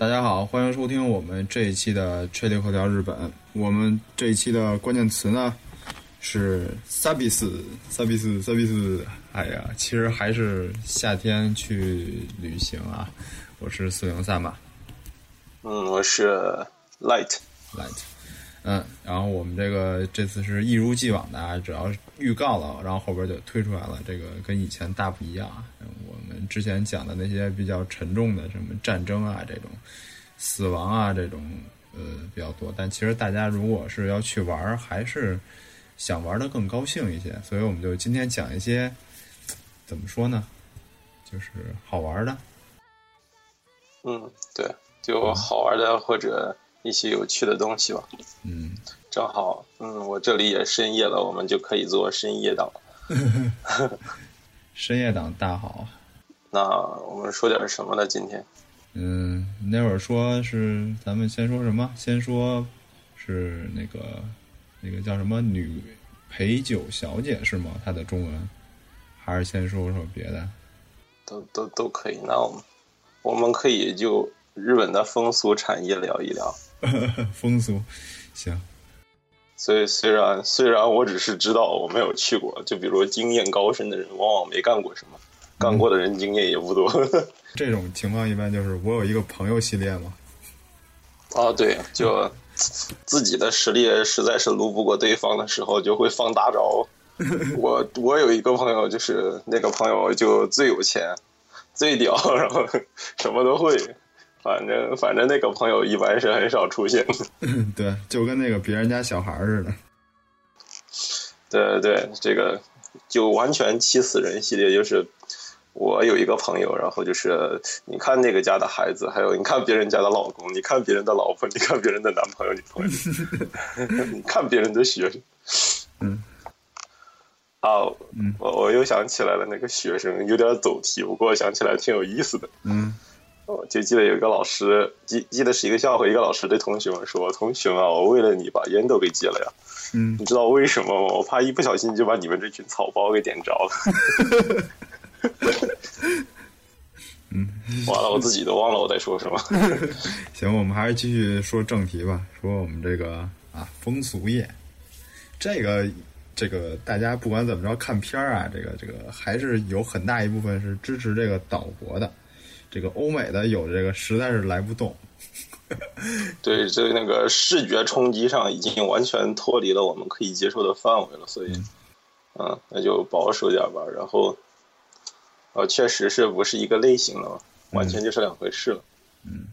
大家好，欢迎收听我们这一期的《吹力口条日本》。我们这一期的关键词呢是“萨比斯”，萨比斯，萨比斯。哎呀，其实还是夏天去旅行啊。我是四零三吧，嗯，我是 Light Light。嗯，然后我们这个这次是一如既往的啊，只要预告了，然后后边就推出来了。这个跟以前大不一样。我们之前讲的那些比较沉重的，什么战争啊这种，死亡啊这种，呃比较多。但其实大家如果是要去玩，还是想玩的更高兴一些。所以我们就今天讲一些怎么说呢，就是好玩的。嗯，对，就好玩的或者。一些有趣的东西吧。嗯，正好，嗯，我这里也深夜了，我们就可以做深夜档。深夜党大好。那我们说点什么呢？今天？嗯，那会儿说是咱们先说什么？先说是那个那个叫什么女陪酒小姐是吗？她的中文？还是先说说别的？都都都可以。那我们我们可以就日本的风俗产业聊一聊。风俗，行。所以虽然虽然我只是知道，我没有去过。就比如经验高深的人，往往没干过什么；干过的人经验也不多。这种情况一般就是我有一个朋友系列嘛。啊，对，就自己的实力实在是撸不过对方的时候，就会放大招。我 我有一个朋友，就是那个朋友就最有钱、最屌，然后什么都会。反正反正那个朋友一般是很少出现的，对，就跟那个别人家小孩似的。对对，这个就完全气死人系列，就是我有一个朋友，然后就是你看那个家的孩子，还有你看别人家的老公，你看别人的老婆，你看别人的男朋友女朋友，你看别人的学生，嗯，啊，我我又想起来了，那个学生有点走题，不过想起来挺有意思的，嗯。我就记得有一个老师，记记得是一个笑话，一个老师对同学们说：“同学们啊，我为了你把烟都给戒了呀。”嗯，你知道为什么吗？我怕一不小心就把你们这群草包给点着了。嗯，完了，我自己都忘了我在说什么。行，我们还是继续说正题吧。说我们这个啊，风俗业，这个这个大家不管怎么着看片儿啊，这个这个还是有很大一部分是支持这个岛国的。这个欧美的有这个实在是来不动，对，这那个视觉冲击上已经完全脱离了我们可以接受的范围了，所以，嗯，那就保守点吧。然后，呃，确实是不是一个类型的，完全就是两回事了。嗯，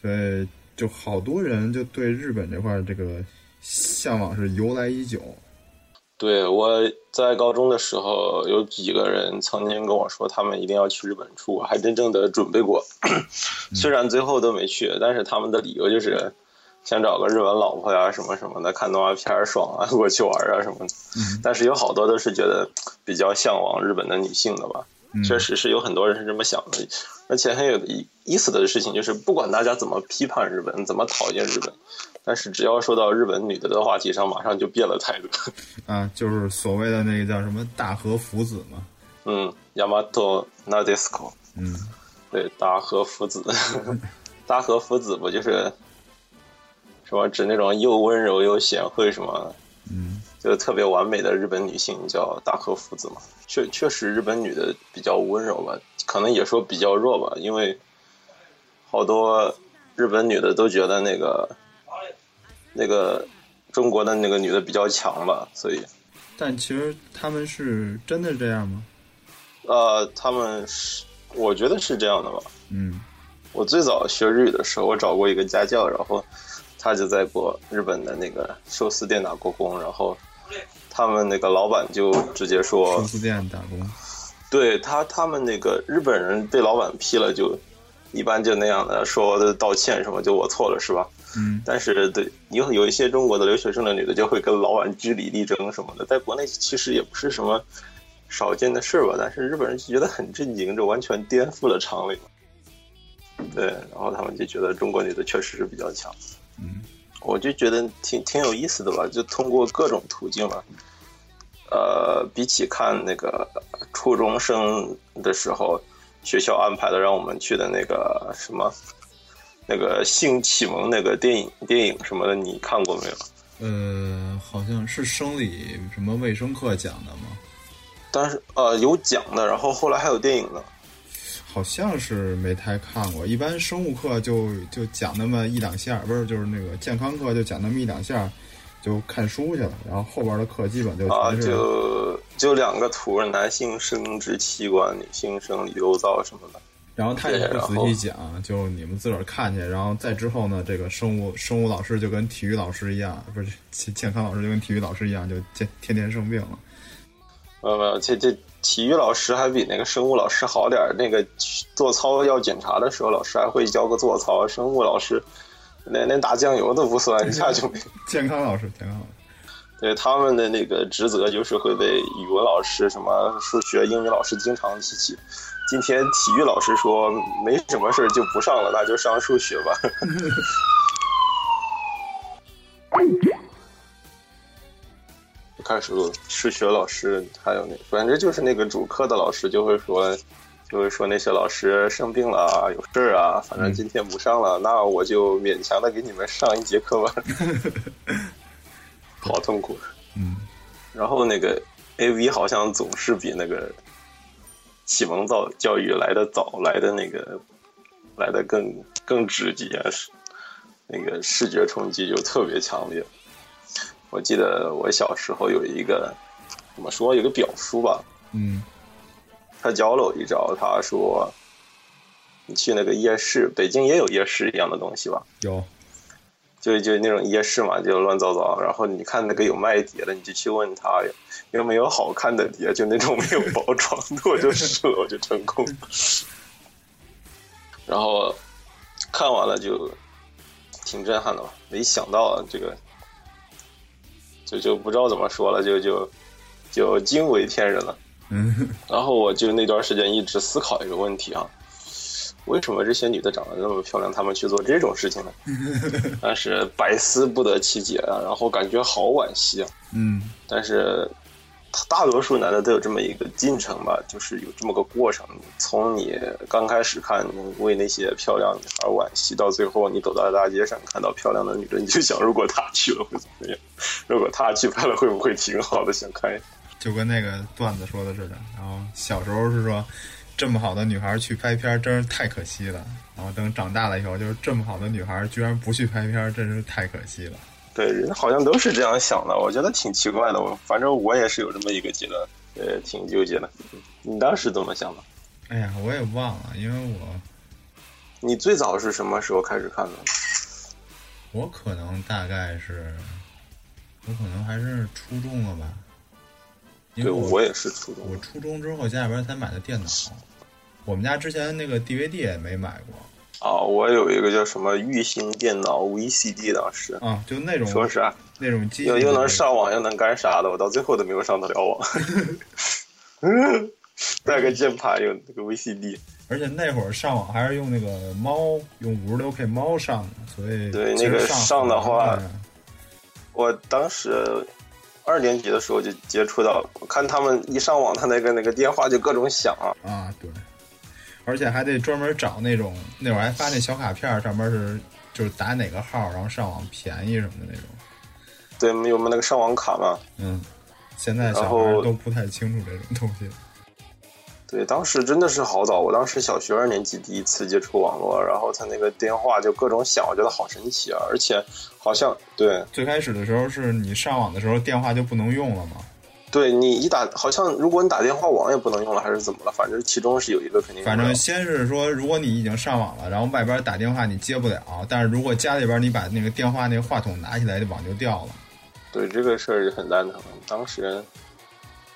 所以就好多人就对日本这块这个向往是由来已久。对，我在高中的时候，有几个人曾经跟我说，他们一定要去日本住，还真正的准备过。虽然最后都没去，但是他们的理由就是想找个日本老婆呀，什么什么的，看动画片爽啊，过去玩啊什么的。但是有好多都是觉得比较向往日本的女性的吧。确实是有很多人是这么想的，而且很有意意思的事情就是，不管大家怎么批判日本，怎么讨厌日本。但是只要说到日本女的的话题上，马上就变了态度。啊，就是所谓的那个叫什么大和福子嘛。嗯，Yamato Nadesco。嗯，对，大和福子，大和福子不就是什么指那种又温柔又贤惠什么？嗯，就特别完美的日本女性叫大和福子嘛。确确实，日本女的比较温柔吧，可能也说比较弱吧，因为好多日本女的都觉得那个。那个中国的那个女的比较强吧，所以，但其实他们是真的这样吗？呃，他们是，我觉得是这样的吧。嗯，我最早学日语的时候，我找过一个家教，然后他就在过日本的那个寿司店打过工，然后他们那个老板就直接说，寿司店打工，对他，他们那个日本人被老板批了，就一般就那样的说的道歉什么，就我错了是吧？嗯，但是对有有一些中国的留学生的女的就会跟老板据理力争什么的，在国内其实也不是什么少见的事吧，但是日本人就觉得很震惊，这完全颠覆了常理。对，然后他们就觉得中国女的确实是比较强。嗯，我就觉得挺挺有意思的吧，就通过各种途径吧。呃，比起看那个初中生的时候，学校安排的让我们去的那个什么。那个性启蒙那个电影电影什么的，你看过没有？呃，好像是生理什么卫生课讲的吗？但是呃有讲的，然后后来还有电影呢。好像是没太看过，一般生物课就就讲那么一两下，不是就是那个健康课就讲那么一两下，就看书去了。然后后边的课基本就啊，就就两个图，男性生殖器官、女性生理构造什么的。然后他也不仔细讲，就你们自个儿看去。然后再之后呢，这个生物生物老师就跟体育老师一样，不是健健康老师就跟体育老师一样，就天天天生病了。没有没有，这这体育老师还比那个生物老师好点儿。那个做操要检查的时候，老师还会教个做操。生物老师连连打酱油都不算，一下就没。健康老师，健康老师。对他们的那个职责就是会被语文老师、什么数学、英语老师经常提起。今天体育老师说没什么事儿就不上了，那就上数学吧。一开始数学老师还有那，反正就是那个主课的老师就会说，就会说那些老师生病了啊，有事儿啊，反正今天不上了，那我就勉强的给你们上一节课吧。好痛苦。嗯，然后那个 A V 好像总是比那个启蒙教教育来的早，来的那个来的更更直接，是那个视觉冲击就特别强烈。我记得我小时候有一个怎么说，有个表叔吧，嗯他教了我一招，他说你去那个夜市，北京也有夜市一样的东西吧？有，就就那种夜市嘛，就乱糟糟。然后你看那个有卖碟的，你就去问他有没有好看的碟，就那种没有包装的，我就试了，我就成功。然后看完了就挺震撼的吧，没想到啊这个就就不知道怎么说了，就就就惊为天人了。嗯然后我就那段时间一直思考一个问题啊，为什么这些女的长得那么漂亮，她们去做这种事情呢？但是百思不得其解啊，然后感觉好惋惜啊。嗯但是大多数男的都有这么一个进程吧，就是有这么个过程。从你刚开始看为那些漂亮女孩惋惜，到最后你走到大街上看到漂亮的女的，你就想，如果她去了会怎么样？如果她去拍了会不会挺好的？想看。就跟那个段子说的似的。然后小时候是说，这么好的女孩去拍片真是太可惜了。然后等长大了以后，就是这么好的女孩居然不去拍片，真是太可惜了。对，人好像都是这样想的，我觉得挺奇怪的。我反正我也是有这么一个阶段，呃，挺纠结的。你当时怎么想的？哎呀，我也忘了，因为我你最早是什么时候开始看的？我可能大概是，我可能还是初中了吧。因对，为我也是初中。我初中之后家里边才买的电脑，我们家之前那个 DVD 也没买过啊，我有一个叫什么玉兴电脑 VCD，当时啊，就那种说实话，那种机又又能上网又能干啥的，我到最后都没有上得了网。带个键盘，有那个 VCD，而且那会儿上网还是用那个猫，用五十六 K 猫上的，所以对那个上上的话我当时二年级的时候就接触到，我看他们一上网，他那个那个电话就各种响啊。啊，对，而且还得专门找那种那会儿还发那小卡片，上面是就是打哪个号，然后上网便宜什么的那种。对，有没有那个上网卡嘛？嗯，现在小孩都不太清楚这种东西。对，当时真的是好早，我当时小学二年级第一次接触网络，然后他那个电话就各种响，我觉得好神奇啊！而且好像对最开始的时候是你上网的时候电话就不能用了嘛？对，你一打好像如果你打电话网也不能用了，还是怎么了？反正其中是有一个肯定。反正先是说，如果你已经上网了，然后外边打电话你接不了，但是如果家里边你把那个电话那个话筒拿起来，网就掉了。对这个事儿是很蛋疼。当时，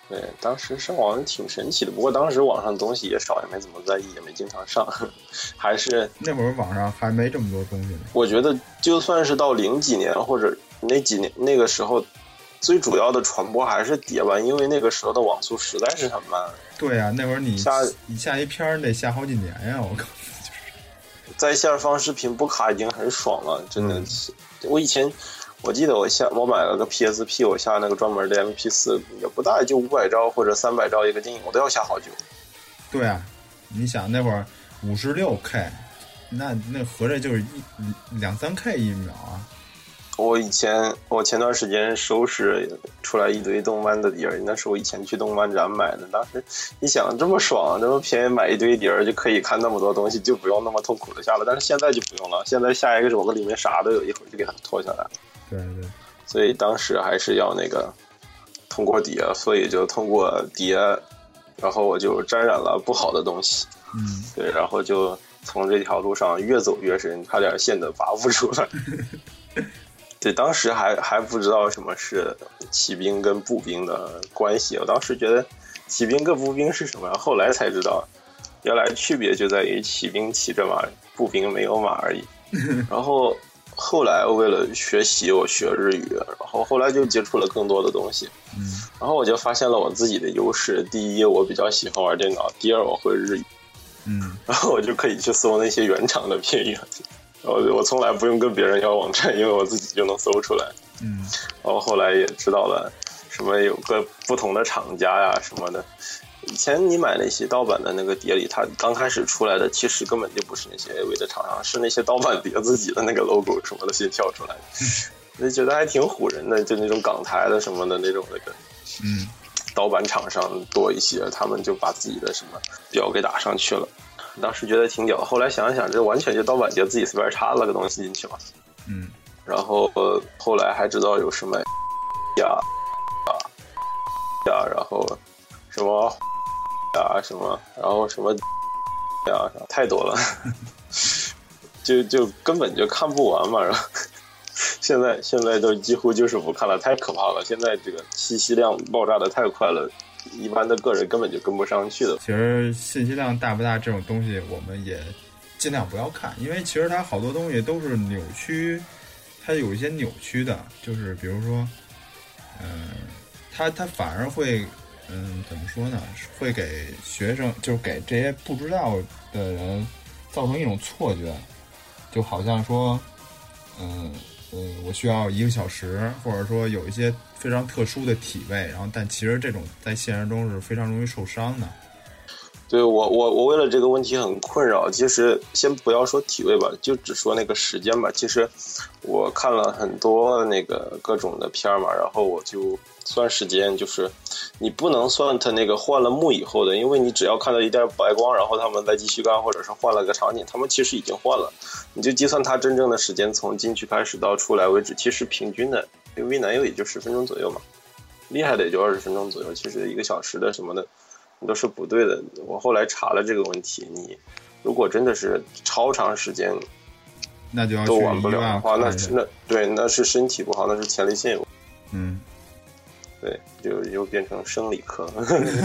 对当时上网挺神奇的，不过当时网上东西也少，也没怎么在意，也没经常上。还是 那会儿网上还没这么多东西呢。我觉得，就算是到零几年或者那几年那个时候，最主要的传播还是碟吧，因为那个时候的网速实在是很慢。对呀、那会儿你下你下一篇儿得下好几年呀！我靠，在线放视频不卡已经很爽了，真的嗯是。我以前我记得我下我买了个 PSP，我下那个专门的 MP 四，也不大，就五百兆或者三百兆一个电影，我都要下好久。对啊，你想那会儿五十六 K，那那合着就是一两三 K 一秒啊！我以前我前段时间收拾出来一堆动漫的碟儿，那是我以前去动漫展买的。当时一想这么爽，这么便宜买一堆碟儿就可以看那么多东西，就不用那么痛苦的下了。但是现在就不用了，现在下一个种子里面啥都有，一会儿就给它拖下来了。对对，所以当时还是要那个通过碟，所以就通过碟，然后我就沾染了不好的东西。嗯，对，然后就从这条路上越走越深，差点陷得拔不出来。对，当时还还不知道什么是骑兵跟步兵的关系，我当时觉得骑兵跟步兵是什么，后来才知道，原来区别就在于骑兵骑着马，步兵没有马而已。然后后来为了学习，我学日语，然后后来就接触了更多的东西，嗯然后我就发现了我自己的优势：第一，我比较喜欢玩电脑；第二，我会日语，嗯然后我就可以去搜那些原厂的片源。我我从来不用跟别人要网站，因为我自己就能搜出来。嗯然后后来也知道了什么有个不同的厂家呀什么的。以前你买那些盗版的那个碟里，它刚开始出来的其实根本就不是那些 AV 的厂商，是那些盗版碟自己的那个 logo 什么的先跳出来的，就觉得还挺唬人的。就那种港台的什么的那种那个嗯盗版厂商多一些，他们就把自己的什么标给打上去了。当时觉得挺屌，后来想一想，这完全就盗版碟自己随便插了个东西进去嘛。嗯然后呃后来还知道有什么 呀啊呀，然后什么 呀什么，然后什么 呀，太多了，就就根本就看不完嘛。然后现在现在都几乎就是不看了，太可怕了。现在这个信息量爆炸的太快了，一般的个人根本就跟不上去的。其实信息量大不大这种东西，我们也尽量不要看，因为其实它好多东西都是扭曲，它有一些扭曲的，就是比如说，嗯、它它反而会，嗯，怎么说呢？会给学生，就是给这些不知道的人造成一种错觉，就好像说，嗯。我需要一个小时，或者说有一些非常特殊的体位，然后但其实这种在现实中是非常容易受伤的。对我我我为了这个问题很困扰。其实先不要说体位吧，就只说那个时间吧。其实我看了很多那个各种的片儿嘛，然后我就算时间，就是你不能算它那个换了幕以后的，因为你只要看到一点白光，然后他们再继续干，或者是换了个场景，他们其实已经换了。你就计算它真正的时间，从进去开始到出来为止，其实平均的因为男优也就十分钟左右嘛，厉害的也就二十分钟左右。其实一个小时的什么的。都是不对的。我后来查了这个问题，你如果真的是超长时间那就要都玩不了的话，那是那对那是身体不好，那是前列腺有嗯，对，就又变成生理科，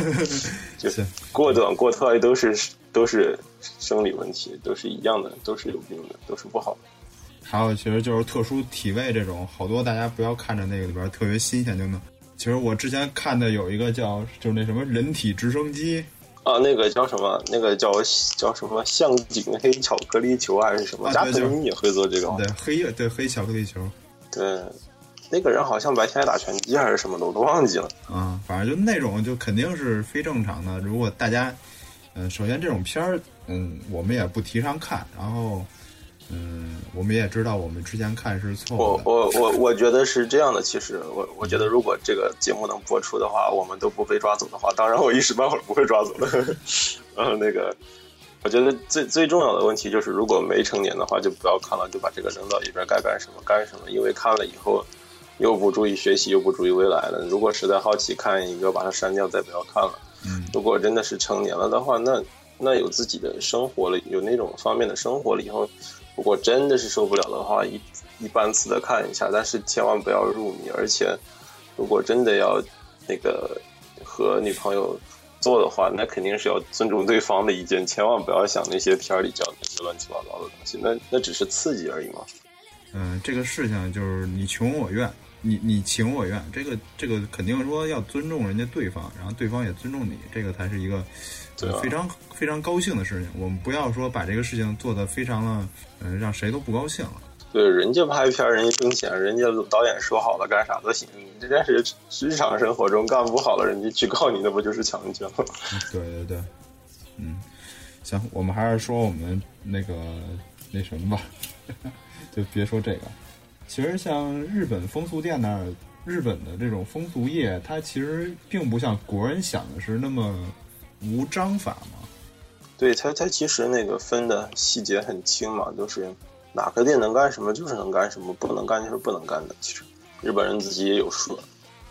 就是过短过短都是都是生理问题，都是一样的，都是有病的，都是不好的。还有其实就是特殊体位这种，好多大家不要看着那个里边特别新鲜就能。其实我之前看的有一个叫就是那什么人体直升机，啊，那个叫什么？那个叫叫什么？向井黑巧克力球还是什么？加藤也会做这个吗？对黑对黑巧克力球，对，那个人好像白天还打拳击还是什么的，我都忘记了。啊，反正就那种就肯定是非正常的。如果大家，嗯、首先这种片儿，嗯，我们也不提倡看，然后，嗯，我们也知道我们之前看是错我。我我我觉得是这样的，其实我我觉得如果这个节目能播出的话，我们都不被抓走的话，当然我一时半会儿不会抓走的。然后那个，我觉得最最重要的问题就是，如果没成年的话，就不要看了，就把这个扔到一边，该干什么干什么，因为看了以后又不注意学习，又不注意未来了。如果实在好奇看一个，把它删掉，再不要看了。嗯如果真的是成年了的话，那那有自己的生活了，有那种方面的生活了以后，如果真的是受不了的话，一一般次的看一下，但是千万不要入迷。而且，如果真的要那个和女朋友做的话，那肯定是要尊重对方的意见，千万不要想那些片儿里讲那些乱七八糟的东西，那那只是刺激而已嘛。嗯，这个事情就是你情我愿，你你情我愿，这个这个肯定说要尊重人家对方，然后对方也尊重你，这个才是一个、对非常非常高兴的事情。我们不要说把这个事情做得非常的，嗯、让谁都不高兴了。对，人家拍片儿，人家挣钱，人家导演说好了干啥都行。你这件事日常生活中干不好了，人家去告你，那不就是强奸吗？对对对，嗯，行，我们还是说我们那个那什么吧，就别说这个。其实像日本风俗店那儿，日本的这种风俗业，它其实并不像国人想的是那么无章法吗。对它，它其实那个分的细节很清嘛，就是哪个店能干什么就是能干什么，不能干就是不能干的。其实日本人自己也有数。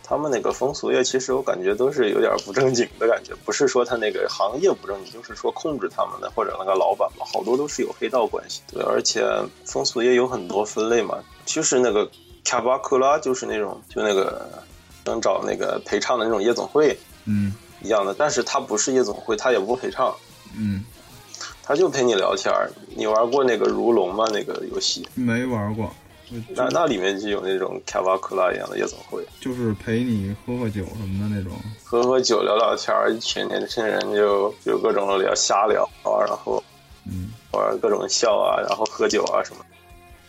他们那个风俗业，其实我感觉都是有点不正经的感觉，不是说他那个行业不正经，就是说控制他们的或者那个老板嘛，好多都是有黑道关系。对，而且风俗业有很多分类嘛，其实那个卡巴克拉就是那种就那个能找那个陪唱的那种夜总会，嗯，一样的，但是他不是夜总会，他也不陪唱，嗯，他就陪你聊天你玩过那个如龙吗？那个游戏？没玩过。那那里面就有那种卡巴克拉一样的夜总会，就是陪你喝喝酒什么的那种，喝喝酒聊聊天一群年轻人就就各种聊瞎聊啊，然后嗯。玩各种笑啊，然后喝酒啊什么，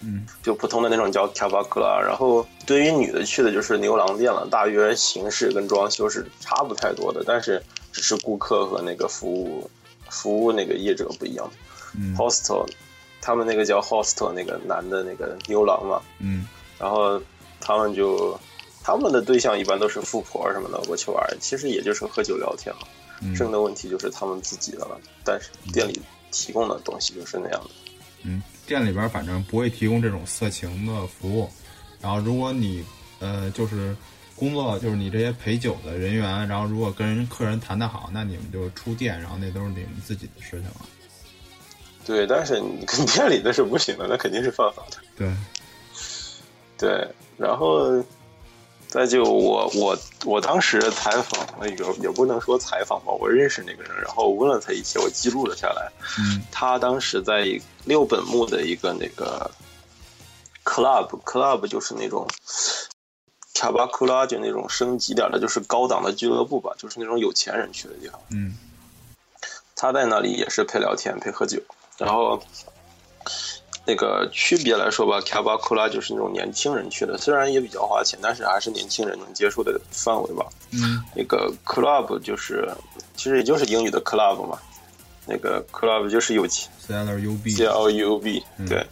嗯，就普通的那种叫卡巴克拉。然后对于女的去的就是牛郎店了，大约形式跟装修是差不太多的，但是只是顾客和那个服务服务那个业者不一样。嗯，hostel。他们那个叫 hostel 那个男的那个牛郎嘛，嗯，然后他们就他们的对象一般都是富婆什么的过去玩，其实也就是喝酒聊天嘛。剩的问题就是他们自己的了，但是店里提供的东西就是那样的。嗯，店里边反正不会提供这种色情的服务。然后如果你呃就是工作就是你这些陪酒的人员，然后如果跟客人谈得好，那你们就出店，然后那都是你们自己的事情了。对，但是你跟店里的是不行的，那肯定是犯法的。对，对，然后再就我我我当时采访那个也不能说采访吧，我认识那个人，然后问了他一些，我记录了下来。嗯，他当时在六本木的一个那个 club，club 就是那种卡巴库拉，就那种升级点的，就是高档的俱乐部吧，就是那种有钱人去的地方。嗯，他在那里也是陪聊天、陪喝酒。然后，那个区别来说吧，卡巴库拉就是那种年轻人去的，虽然也比较花钱，但是还是年轻人能接受的范围吧。嗯，那个 club 就是，其实也就是英语的 club 嘛。那个 club 就是有钱，C L U B C L U B，对，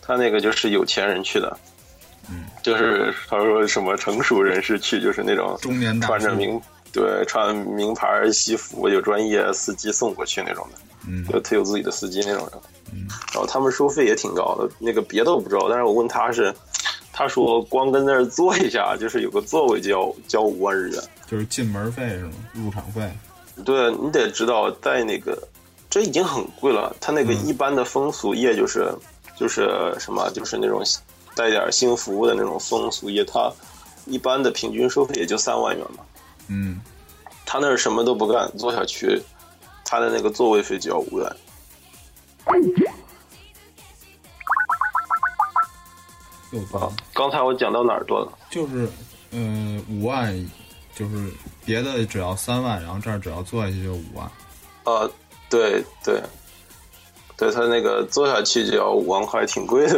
他那个就是有钱人去的。嗯，就是他说什么成熟人士去，就是那种中年穿着名对穿名牌西服，有专业司机送过去那种的。嗯，就他有自己的司机那种人，嗯，然后他们收费也挺高的，那个别的我不知道，但是我问他是，他说光跟那儿坐一下，就是有个座位就要交五万日元，就是进门费是吗？入场费？对你得知道，在那个这已经很贵了，他那个一般的风俗业就是就是什么，就是那种带点性服务的那种风俗业，他一般的平均收费也就三万元嘛，嗯，他那儿什么都不干，坐下去。他的那个座位费就要五元。又多。刚才我讲到哪儿多了？就是，嗯，五万，就是别的只要三万，然后这儿只要坐下去就五万。啊，对对，对他那个坐下去就要五万块，挺贵的。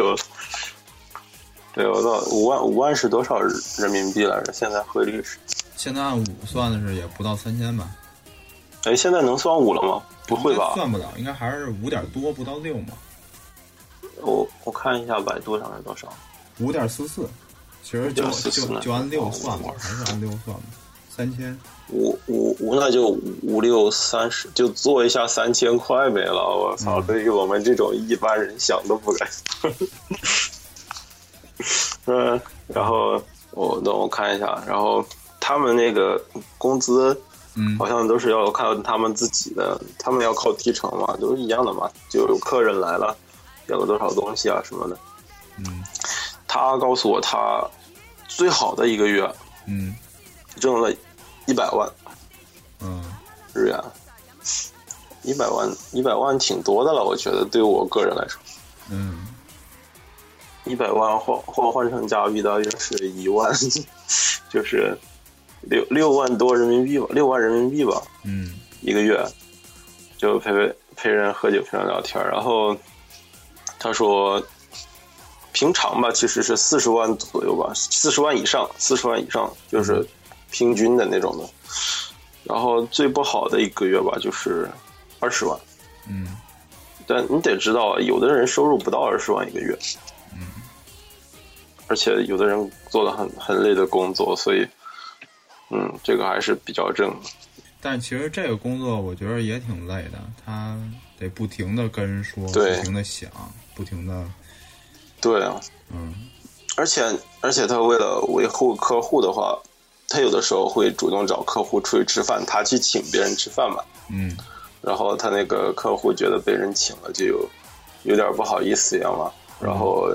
对，我到五万，五万是多少人民币来着？现在汇率是？现在按五算的是也不到三千吧。哎，现在能算五了吗？不会吧？算不了，应该还是五点多，不到六嘛。我我看一下百度上是多少？五点四四，其实就就就按六算吧，还是按六算吧。三千五五五，那就五六三十，就做一下三千块没了。我操！对于我们这种一般人想都不敢。嗯，然后我等我看一下，然后他们那个工资。嗯，好像都是要看他们自己的，他们要靠提成嘛，都是一样的嘛。就有客人来了，要了多少东西啊什么的。嗯，他告诉我，他最好的一个月，嗯，挣了一百万，嗯，日元，一百万，一百万挺多的了，我觉得对我个人来说，嗯，一百万换换换成加币大约是一万，就是。六六万多人民币吧，六万人民币吧，嗯，一个月，就陪陪陪人喝酒，陪人聊天。然后他说，平常吧，其实是四十万左右吧，四十万以上，四十万以上就是平均的那种的。然后最不好的一个月吧，就是二十万，嗯，但你得知道，有的人收入不到二十万一个月，嗯，而且有的人做的很很累的工作，所以，嗯，这个还是比较正。但其实这个工作我觉得也挺累的，他得不停的跟人说，对不停的想，不停的，对啊，嗯而且而且他为了维护客户的话，他有的时候会主动找客户出去吃饭，他去请别人吃饭嘛。嗯然后他那个客户觉得被人请了，就有有点不好意思一样嘛，然后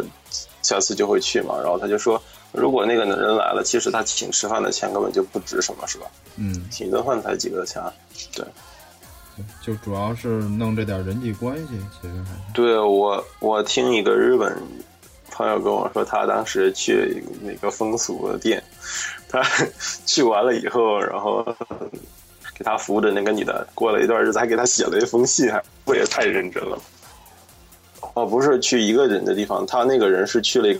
下次就会去嘛。然后他就说，如果那个人来了，其实他请吃饭的钱根本就不值什么，是吧？嗯，请一顿饭才几个钱，对。就主要是弄这点人际关系，其实还是，对我，我听一个日本朋友跟我说，他当时去那个风俗的店，他去完了以后，然后给他服务的那个女的，过了一段日子还给他写了一封信，还我也太认真了。哦，不是去一个人的地方，他那个人是去了一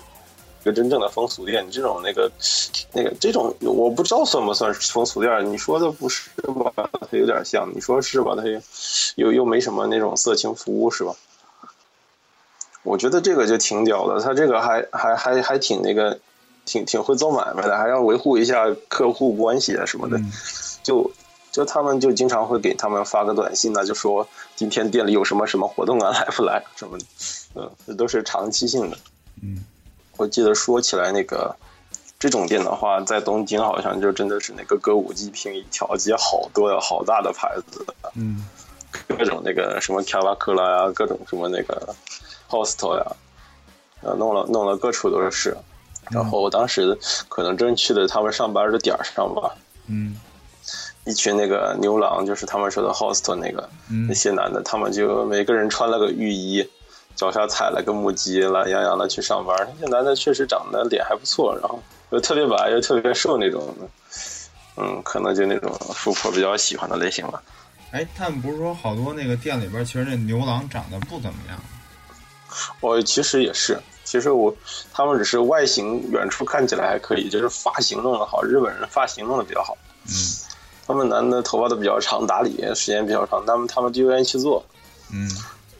个真正的风俗店，这种那个那个这种我不知道算不算是风俗店，你说的不是吧？它有点像，你说是吧？它又又又没什么那种色情服务是吧？我觉得这个就挺屌的，他这个还还还还挺那个，挺挺会做买卖的，还要维护一下客户关系啊什么的，嗯就就他们就经常会给他们发个短信呢，就说今天店里有什么什么活动啊，来不来什么的，嗯，这都是长期性的。嗯我记得说起来那个这种店的话，在东京好像就真的是那个歌舞伎町一条街好多的好大的牌子，嗯。各种那个什么卡拉克拉呀，各种什么那个 hostel 呀，呃，弄了弄了各处都是。然后我当时可能正去的他们上班的点儿上吧，嗯。一群那个牛郎，就是他们说的 hostel 那个嗯。那些男的，他们就每个人穿了个浴衣，脚下踩了个木屐，懒洋洋的去上班。那些男的确实长得脸还不错，然后又特别白又特别瘦那种，嗯，可能就那种富婆比较喜欢的类型吧。哎，他们不是说好多那个店里边，其实那牛郎长得不怎么样，我其实也是，其实我他们只是外形远处看起来还可以，就是发型弄得好，日本人发型弄得比较好。嗯他们男的头发都比较长，打理时间比较长，他们他们就愿意去做。嗯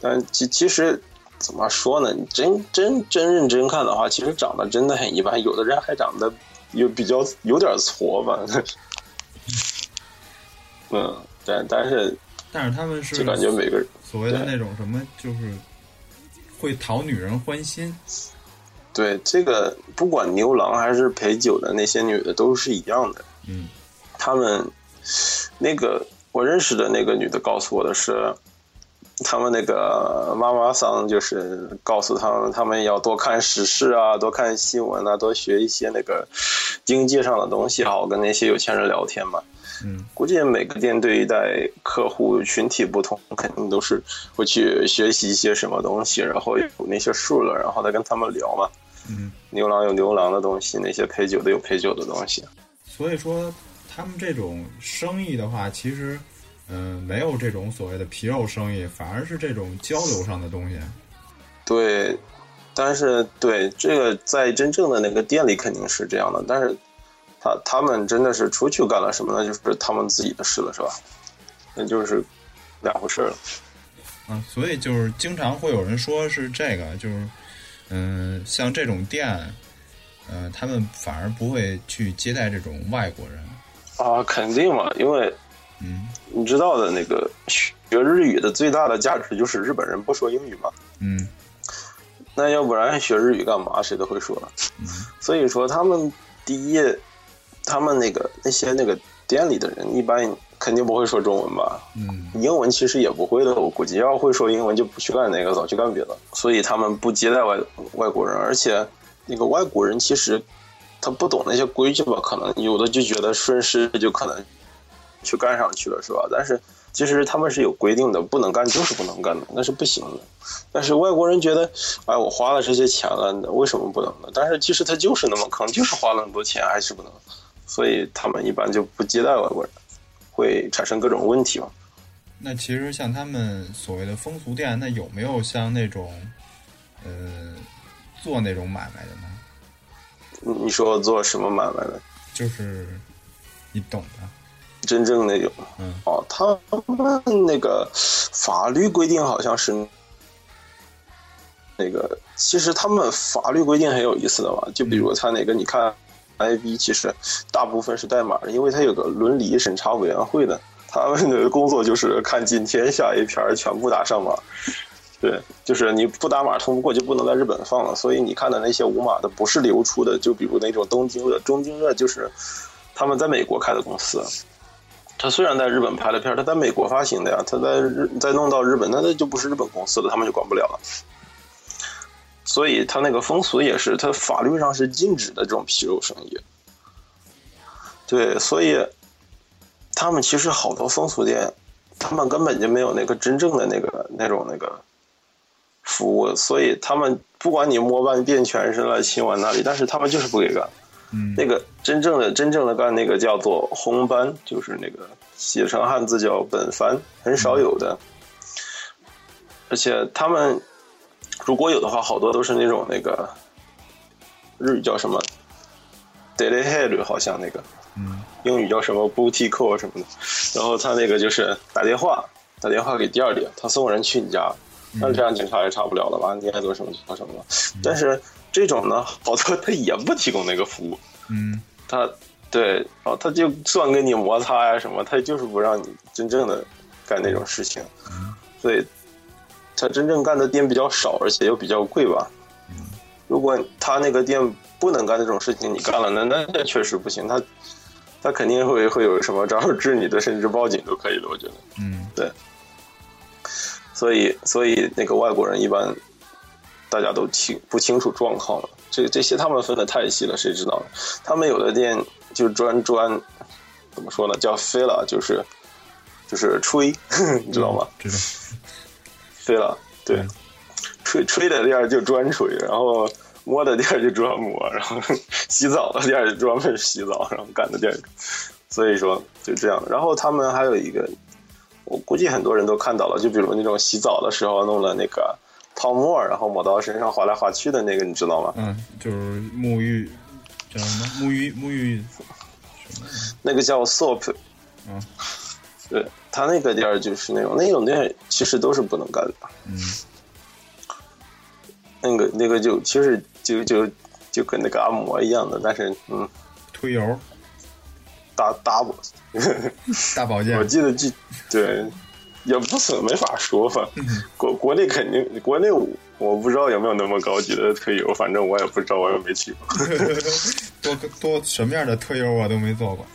但其其实怎么说呢？你真真真认真看的话，其实长得真的很一般，有的人还长得有比较有点矬吧。嗯，但但是但是他们是就感觉每个人所谓的对那种什么，就是会讨女人欢心，对这个不管牛郎还是陪酒的那些女的都是一样的。嗯他们那个我认识的那个女的告诉我的是，他们那个妈妈桑就是告诉他们，他们要多看时事啊，多看新闻啊，多学一些那个经济上的东西，好跟那些有钱人聊天嘛。嗯估计每个店对待客户群体不同，肯定都是会去学习一些什么东西，然后有那些数了，然后再跟他们聊嘛。嗯，牛郎有牛郎的东西，那些陪酒的有陪酒的东西。所以说他们这种生意的话，其实嗯、呃没有这种所谓的皮肉生意，反而是这种交流上的东西。对，但是对这个在真正的那个店里肯定是这样的，但是他他们真的是出去干了什么呢？就是他们自己的事了，是吧？那就是两回事了。啊，所以就是经常会有人说是这个，就是嗯、像这种店，呃，他们反而不会去接待这种外国人。啊，肯定嘛，因为嗯你知道的那个学日语的最大的价值就是日本人不说英语嘛，嗯那要不然学日语干嘛？谁都会说。所以说他们第一，他们那个那些那个店里的人一般肯定不会说中文吧，嗯英文其实也不会的，我估计要会说英文就不去干那个，早去干别的。所以他们不接待外外国人，而且那个外国人其实他不懂那些规矩吧，可能有的就觉得顺势就可能去干上去了，是吧？但是其实他们是有规定的，不能干就是不能干的，那是不行的。但是外国人觉得，哎，我花了这些钱了，为什么不能呢？但是其实他就是那么坑，就是花了那么多钱，还是不能。所以他们一般就不接待外国人，会产生各种问题嘛。那其实像他们所谓的风俗店，那有没有像那种呃做那种买卖的呢？你你说做什么买卖的？就是你懂的。真正那种，嗯哦，他们那个法律规定好像是那个，其实他们法律规定很有意思的嘛，就比如他那个，你看，IB 其实大部分是代码的，因为它有个伦理审查委员会的，他们的工作就是看今天下一篇全部打上码。对，就是你不打码通不过就不能在日本放了，所以你看的那些无码的不是流出的，就比如那种东京的、中京的，就是他们在美国开的公司。他虽然在日本拍的片他在美国发行的呀，他在日再弄到日本，那那就不是日本公司了，他们就管不了了。所以他那个风俗也是，他法律上是禁止的这种皮肉生意。对，所以他们其实好多风俗店，他们根本就没有那个真正的那个那种那个。服务，所以他们不管你摸半遍全身了，亲完那里，但是他们就是不给干。嗯，那个真正的真正的干那个叫做红班，就是那个写成汉字叫本番，很少有的。而且他们如果有的话，好多都是那种那个日语叫什么 daily head，好像那个，嗯，英语叫什么 booty call 什么的。然后他那个就是打电话，打电话给第二点，他送人去你家。那这样警察也查不了了吧？你爱做什么做什么了。但是这种呢，好多他也不提供那个服务。嗯，他对，哦，他就算跟你摩擦呀什么，他就是不让你真正的干那种事情。所以，他真正干的店比较少，而且又比较贵吧。如果他那个店不能干这种事情，你干了，那那那确实不行。他他肯定会会有什么招治你的，甚至报警都可以的。我觉得。嗯，对。所以，所以那个外国人一般大家都清不清楚状况了。这这些他们分的太细了，谁知道呢？他们有的店就专专怎么说呢？叫飞了，就是就是吹，你知道吗？知道。飞了，对，吹吹的店就专吹，然后摸的店就专摸，然后 洗澡的店就专门洗澡，然后干的店，所以说就这样。然后他们还有一个。我估计很多人都看到了，就比如那种洗澡的时候弄了那个泡沫，然后抹到身上滑来滑去的那个，你知道吗？嗯，就是沐浴叫什么？沐浴沐浴那个叫 soap。嗯，对他那个店儿就是那种那种店，其实都是不能干的。嗯，那个那个就其实就就就跟那个按摩一样的，但是嗯，推油。大大保，大保健，我记得记对，也不是没法说吧。国国内肯定，国内我不知道有没有那么高级的推油，反正我也不知道，我也没去过。多多什么样的推油我都没做过。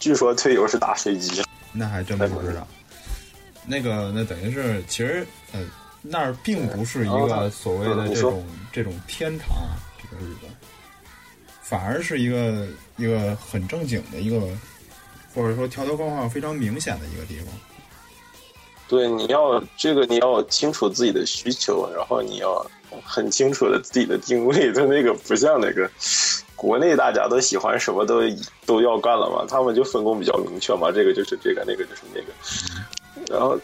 据说推油是打飞机，那还真不知道。那个那等于是，其实呃，那儿并不是一个所谓的这种这种天堂，这个日本，反而是一个一个很正经的一个。或者说条条框框非常明显的一个地方。对，你要这个你要清楚自己的需求，然后你要很清楚的自己的定位。它那个不像那个国内大家都喜欢什么都都要干了嘛，他们就分工比较明确嘛，这个就是这个，那个就是那个。然后，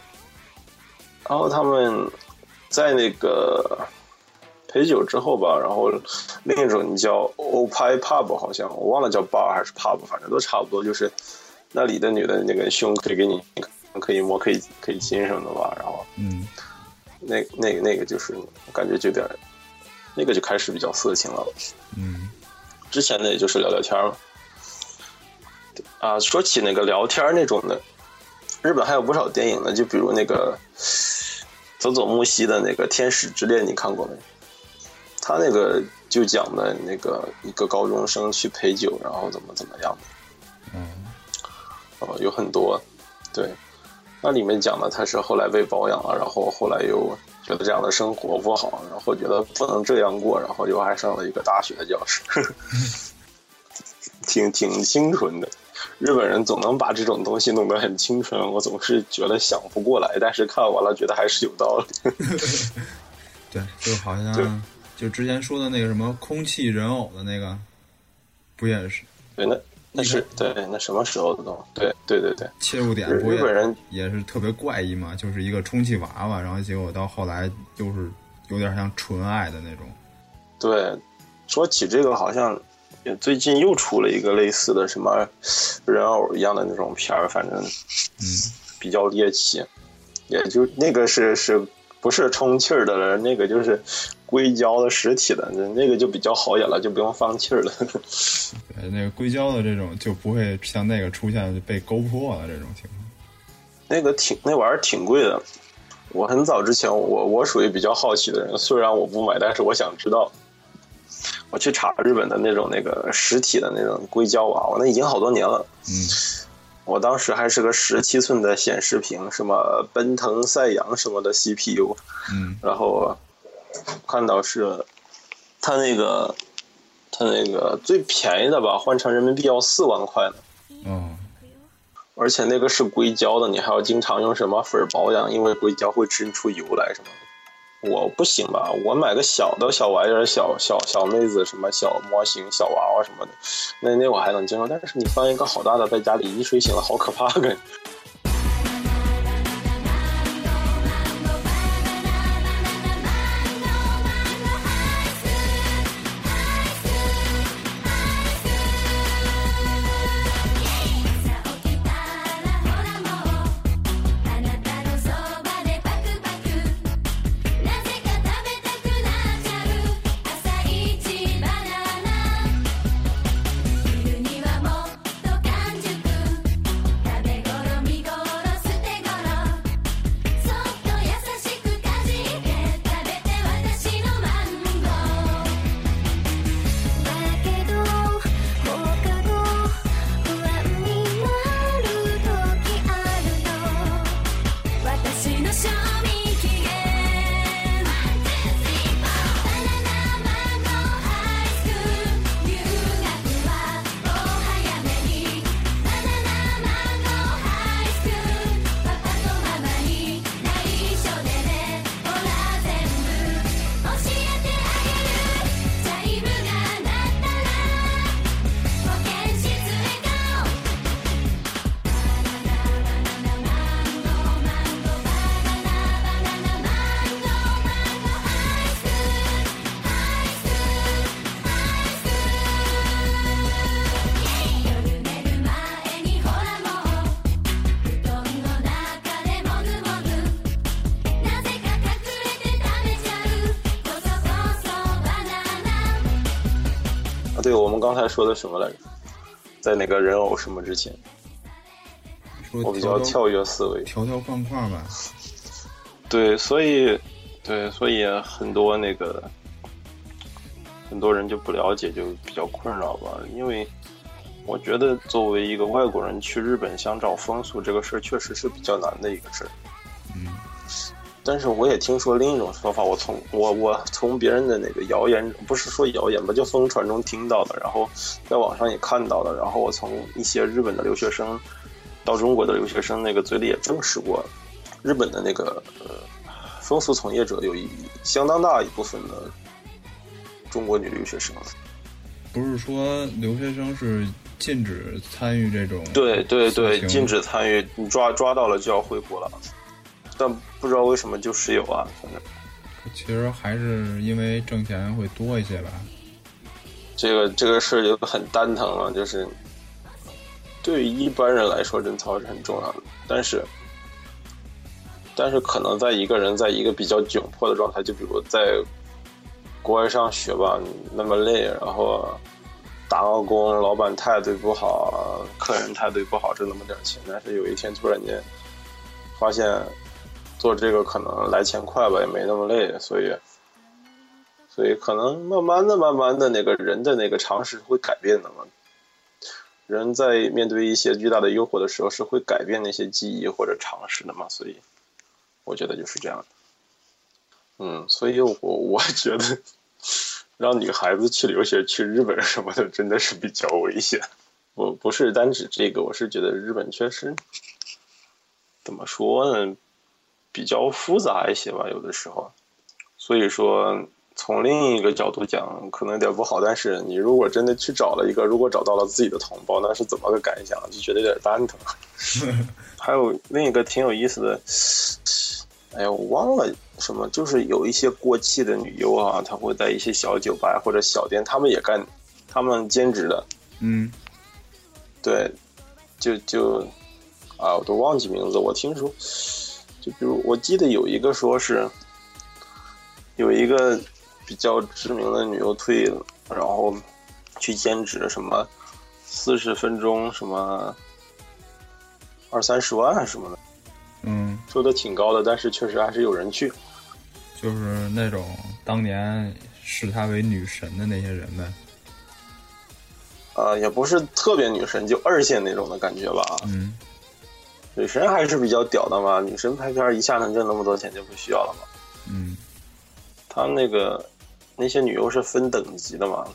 然后他们在那个陪酒之后吧，然后另一种叫 o p i pub，好像我忘了叫 bar 还是 pub，反正都差不多，就是。那里的女的那个胸可以给你，可以摸，可以可以亲什么的吧？然后，嗯，那那个那个就是感觉就有点，那个就开始比较色情了。嗯，之前的也就是聊聊天嘛。啊，说起那个聊天那种的，日本还有不少电影呢，就比如那个佐佐木希的那个《天使之恋》，你看过没？他那个就讲的那个一个高中生去陪酒，然后怎么怎么样的。嗯。哦，有很多，对，那里面讲的他是后来被包养了，然后后来又觉得这样的生活不好，然后觉得不能这样过，然后又爱上了一个大学的教师，挺挺清纯的。日本人总能把这种东西弄得很清纯，我总是觉得想不过来，但是看完了觉得还是有道理。对，就好像就之前说的那个什么空气人偶的那个，不也是？对，那。那是对，那什么时候的东对对对对，切入点日本人也是特别怪异嘛，就是一个充气娃娃，然后结果到后来就是有点像纯爱的那种。对，说起这个，好像最近又出了一个类似的什么人偶一样的那种片儿，反正嗯。比较猎奇，也就那个是是不是充气儿的了，那个就是硅胶的实体的，那那个就比较好演了，就不用放气儿了。对，那个硅胶的这种就不会像那个出现被勾破了这种情况。那个挺那玩意儿挺贵的。我很早之前，我我属于比较好奇的人，虽然我不买，但是我想知道。我去查日本的那种那个实体的那种硅胶娃娃，那已经好多年了。嗯，我当时还是个十七寸的显示屏，什么奔腾、赛扬什么的 CPU。嗯，然后看到是它那个它那个最便宜的吧，换成人民币要四万块呢。嗯，而且那个是硅胶的，你还要经常用什么粉保养，因为硅胶会渗出油来什么的。我不行吧？我买个小的小玩意儿，小小小妹子，什么小模型、小娃娃什么的，那那我还能接受。但是你放一个好大的在家里一睡醒了，好可怕！感觉。对我们刚才说的什么来着？在哪个人偶什么之前，我比较跳跃思维，条条框框吧。对，所以，对，所以很多那个很多人就不了解，就比较困扰吧。因为我觉得作为一个外国人去日本想找风俗这个事儿，确实是比较难的一个事儿。嗯。但是我也听说另一种说法，我从我我从别人的那个谣言，不是说谣言吧，就疯传中听到的，然后在网上也看到了，然后我从一些日本的留学生到中国的留学生那个嘴里也证实过，日本的那个呃风俗从业者有一相当大一部分的中国女留学生。不是说留学生是禁止参与这种？对对对，禁止参与，你抓抓到了就要回国了。但不知道为什么就是有啊，反正其实还是因为挣钱会多一些吧。这个这个事儿就很蛋疼了，就是对于一般人来说，贞操是很重要的。但是，但是可能在一个人在一个比较窘迫的状态，就比如在国外上学吧，那么累，然后打个工，老板态度不好，客人态度不好，挣那么点钱，但是有一天突然间发现。做这个可能来钱快吧，也没那么累，所以，所以可能慢慢的、慢慢的，那个人的那个常识会改变的嘛。人在面对一些巨大的诱惑的时候，是会改变那些记忆或者常识的嘛。所以，我觉得就是这样的。嗯，所以我我觉得让女孩子去留学去日本什么的，真的是比较危险。我不是单指这个，我是觉得日本确实怎么说呢？比较复杂一些吧，有的时候，所以说从另一个角度讲，可能有点不好。但是你如果真的去找了一个，如果找到了自己的同胞，那是怎么个感想？就觉得有点蛋疼。还有另一个挺有意思的，哎呀，我忘了什么，就是有一些过气的女优啊，她会在一些小酒吧或者小店，他们也干，他们兼职的。嗯，对，就就啊，我都忘记名字，我听说。就比如，我记得有一个说是，有一个比较知名的女优退了，然后去兼职什么四十分钟什么二三十万什么的，嗯，说的挺高的，但是确实还是有人去。就是那种当年视她为女神的那些人呗。呃，也不是特别女神，就二线那种的感觉吧。嗯女神还是比较屌的嘛，女神拍片一下能挣那么多钱就不需要了嘛。嗯他们那个那些女优是分等级的嘛，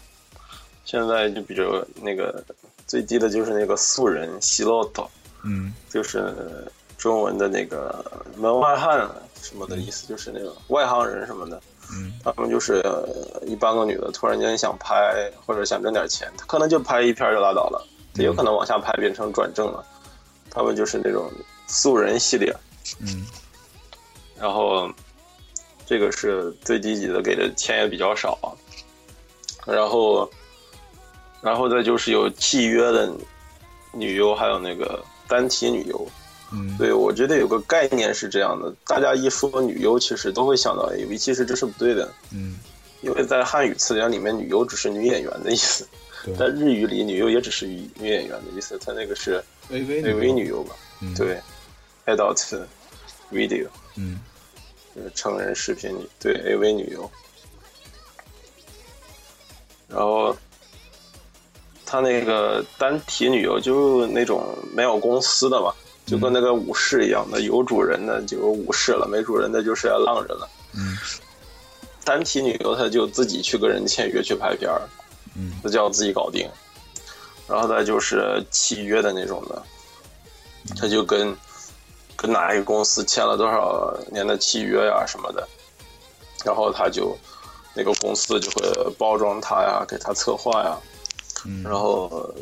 现在就比如那个最低的就是那个素人希洛托，嗯就是中文的那个门外汉什么的意思，就是那个外行人什么的。嗯他们就是呃一般个女的突然间想拍或者想挣点钱，她可能就拍一片就拉倒了，也有可能往下拍变成转正了。他们就是那种素人系列，嗯。然后这个是最低级的，给的钱也比较少，然后然后再就是有契约的女优，还有那个单体女优。嗯。对，我觉得有个概念是这样的，大家一说女优，其实都会想到 AV，其实这是不对的，嗯，因为在汉语词典里面，女优只是女演员的意思，在日语里，女优也只是女女演员的意思，它那个是，AV 女优吧？嗯对，adult video。嗯就是成人视频女，对 AV 女优。然后，他那个单体女优就那种没有公司的嘛，就跟那个武士一样的，有主人的就有武士了，没主人的就是浪人了。嗯单体女优她就自己去跟人签约去拍片儿，嗯这叫自己搞定。然后再就是契约的那种的，他就跟跟哪一个公司签了多少年的契约呀什么的，然后他就那个公司就会包装他呀，给他策划呀，嗯，然后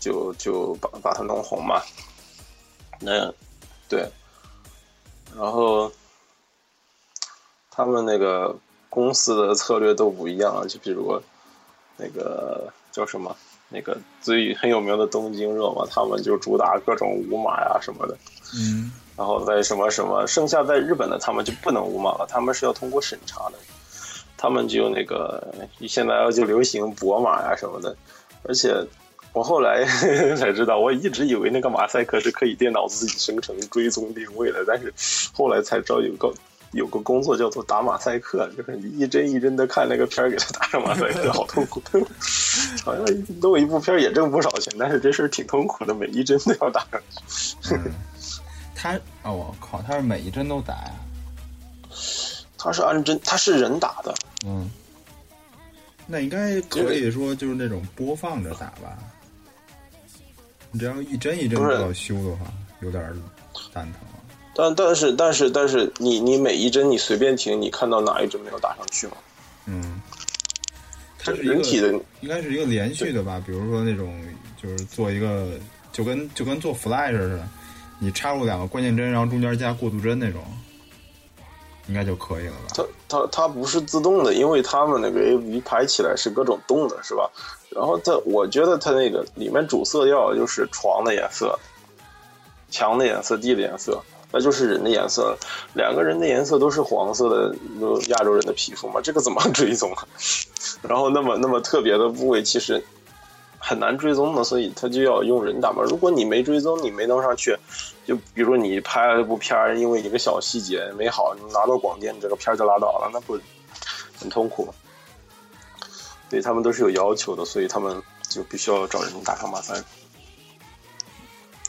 就就把把他弄红嘛。那对，然后他们那个公司的策略都不一样，就比如那个叫什么，那个最很有名的东京热嘛，他们就主打各种舞马呀什么的。嗯然后在什么什么，剩下在日本的他们就不能舞马了，他们是要通过审查的，他们就那个现在就流行博马呀什么的，而且我后来 才知道，我一直以为那个马赛克是可以电脑自己生成追踪定位的，但是后来才知道有个有个工作叫做打马赛克，就是你一帧一帧的看那个片儿，给他打上马赛克，好痛苦。好像弄一部片儿也挣不少钱，但是这事儿挺痛苦的，每一帧都要打上去。嗯，他啊，我靠，他是每一帧都打呀？他是按帧，他是人打的，嗯，那应该可以说就是那种播放着打吧？你只要一帧一帧要修的话，有点儿蛋疼啊。但但是但是但是你你每一帧你随便停，你看到哪一帧没有打上去吗？嗯，它是人体的应该是一个连续的吧？比如说那种就是做一个就跟就跟做 Flash 似的，你插入两个关键帧，然后中间加过渡帧那种，应该就可以了吧？它它它不是自动的，因为他们那个 AV 拍起来是各种动的，是吧？然后它，我觉得它那个里面主色调就是床的颜色、墙的颜色、地的颜色，那就是人的颜色。两个人的颜色都是黄色的，亚洲人的皮肤嘛，这个怎么 追踪啊？然后那么那么特别的部位，其实很难追踪的，所以他就要用人打嘛。如果你没追踪，你没弄上去，就比如你拍了一部片，因为一个小细节没好，你拿到广电，你这个片就拉倒了，那不很痛苦？对他们都是有要求的，所以他们就必须要找人打上马赛。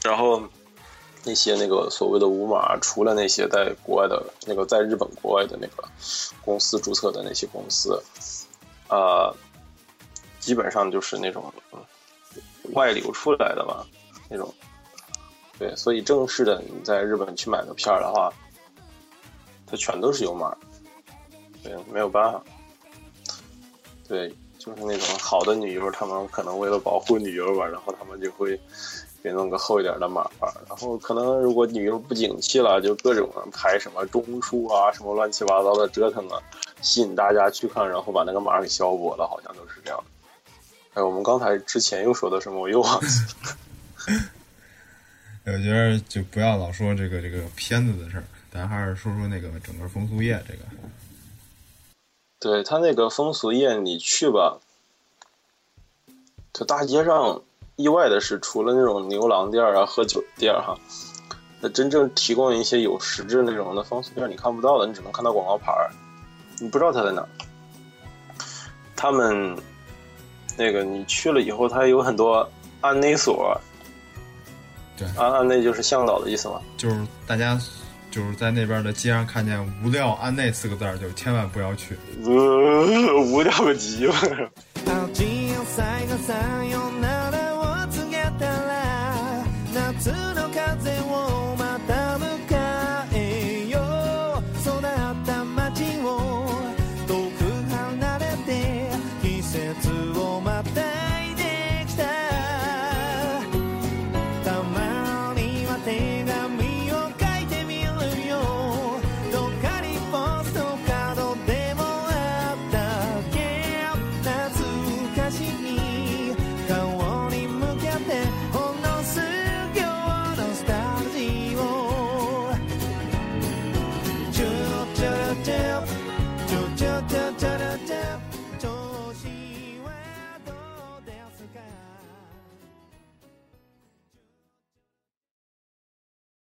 然后那些那个所谓的无码，除了那些在国外的那个在日本国外的那个公司注册的那些公司，呃，基本上就是那种、外流出来的吧，那种。对，所以正式的你在日本去买个片儿的话，它全都是有码，对，没有办法。对，就是那种好的女优，他们可能为了保护女优吧，然后他们就会给弄个厚一点的码儿，然后可能如果女优不景气了，就各种拍什么中枢啊，什么乱七八糟的折腾啊，吸引大家去看，然后把那个码给消薄了，好像都是这样的。哎，我们刚才之前又说的什么？我又忘记了。我觉得就不要老说这个这个片子的事儿，咱还是说说那个整个风俗业这个。对他那个风俗业，你去吧，就大街上意外的是，除了那种牛郎店啊、喝酒店哈，那真正提供一些有实质内容的风俗店，你看不到的，你只能看到广告牌儿，你不知道他在哪。他们那个你去了以后，他有很多安内所，对，安安内就是向导的意思嘛，就是大家。就是在那边的街上看见“无料安内”四个字儿，就千万不要去。无料个鸡巴！